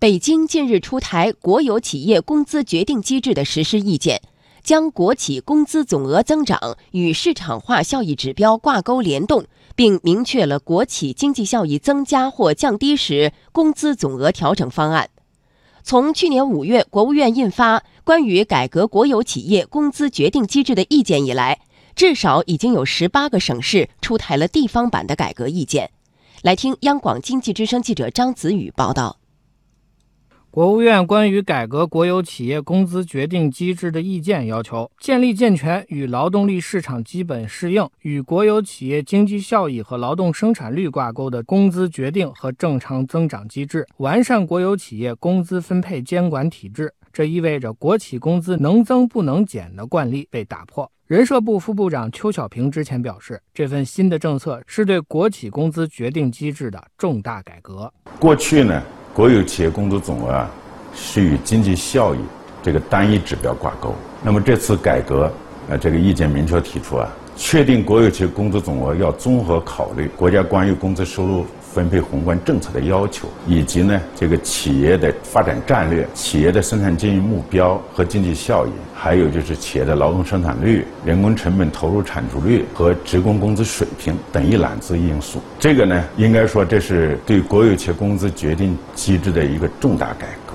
北京近日出台国有企业工资决定机制的实施意见，将国企工资总额增长与市场化效益指标挂钩联动，并明确了国企经济效益增加或降低时工资总额调整方案。从去年五月国务院印发关于改革国有企业工资决定机制的意见以来，至少已经有十八个省市出台了地方版的改革意见。来听央广经济之声记者张子宇报道。国务院关于改革国有企业工资决定机制的意见要求，建立健全与劳动力市场基本适应、与国有企业经济效益和劳动生产率挂钩的工资决定和正常增长机制，完善国有企业工资分配监管体制。这意味着国企工资能增不能减的惯例被打破。人社部副部长邱小平之前表示，这份新的政策是对国企工资决定机制的重大改革。过去呢，国有企业工资总额啊是与经济效益这个单一指标挂钩。那么这次改革，呃，这个意见明确提出啊，确定国有企业工资总额要综合考虑国家关于工资收入。分配宏观政策的要求，以及呢这个企业的发展战略、企业的生产经营目标和经济效益，还有就是企业的劳动生产率、人工成本投入产出率和职工工资水平等一揽子因素。这个呢，应该说这是对国有企业工资决定机制的一个重大改革。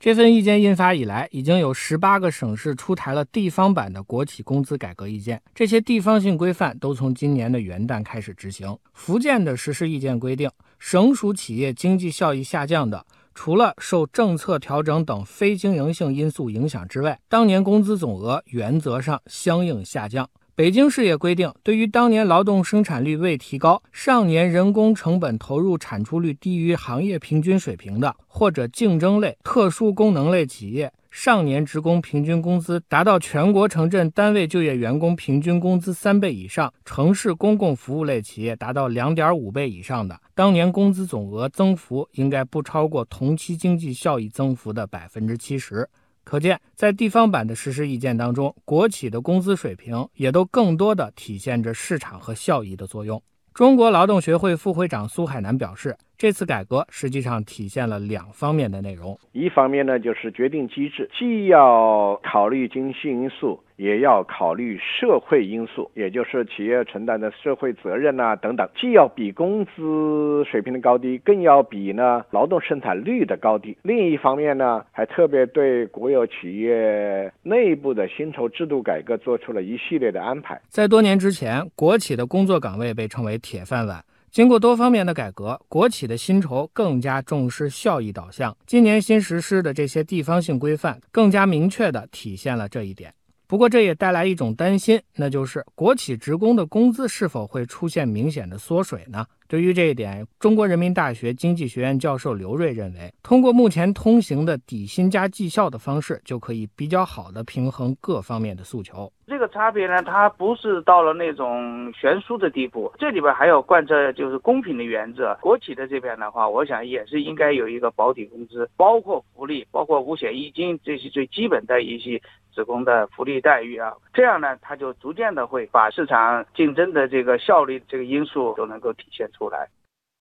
这份意见印发以来，已经有十八个省市出台了地方版的国企工资改革意见。这些地方性规范都从今年的元旦开始执行。福建的实施意见规定，省属企业经济效益下降的，除了受政策调整等非经营性因素影响之外，当年工资总额原则上相应下降。北京市也规定，对于当年劳动生产率未提高、上年人工成本投入产出率低于行业平均水平的，或者竞争类、特殊功能类企业，上年职工平均工资达到全国城镇单位就业员工平均工资三倍以上，城市公共服务类企业达到两点五倍以上的，当年工资总额增幅应该不超过同期经济效益增幅的百分之七十。可见，在地方版的实施意见当中，国企的工资水平也都更多的体现着市场和效益的作用。中国劳动学会副会长苏海南表示，这次改革实际上体现了两方面的内容：一方面呢，就是决定机制既要考虑经济因素。也要考虑社会因素，也就是企业承担的社会责任呐等等，既要比工资水平的高低，更要比呢劳动生产率的高低。另一方面呢，还特别对国有企业内部的薪酬制度改革做出了一系列的安排。在多年之前，国企的工作岗位被称为铁饭碗。经过多方面的改革，国企的薪酬更加重视效益导向。今年新实施的这些地方性规范，更加明确地体现了这一点。不过，这也带来一种担心，那就是国企职工的工资是否会出现明显的缩水呢？对于这一点，中国人民大学经济学院教授刘锐认为，通过目前通行的底薪加绩效的方式，就可以比较好的平衡各方面的诉求。这个差别呢，它不是到了那种悬殊的地步，这里边还要贯彻就是公平的原则。国企的这边的话，我想也是应该有一个保底工资，包括福利，包括五险一金这些最基本的一些职工的福利待遇啊，这样呢，他就逐渐的会把市场竞争的这个效率这个因素都能够体现。出来。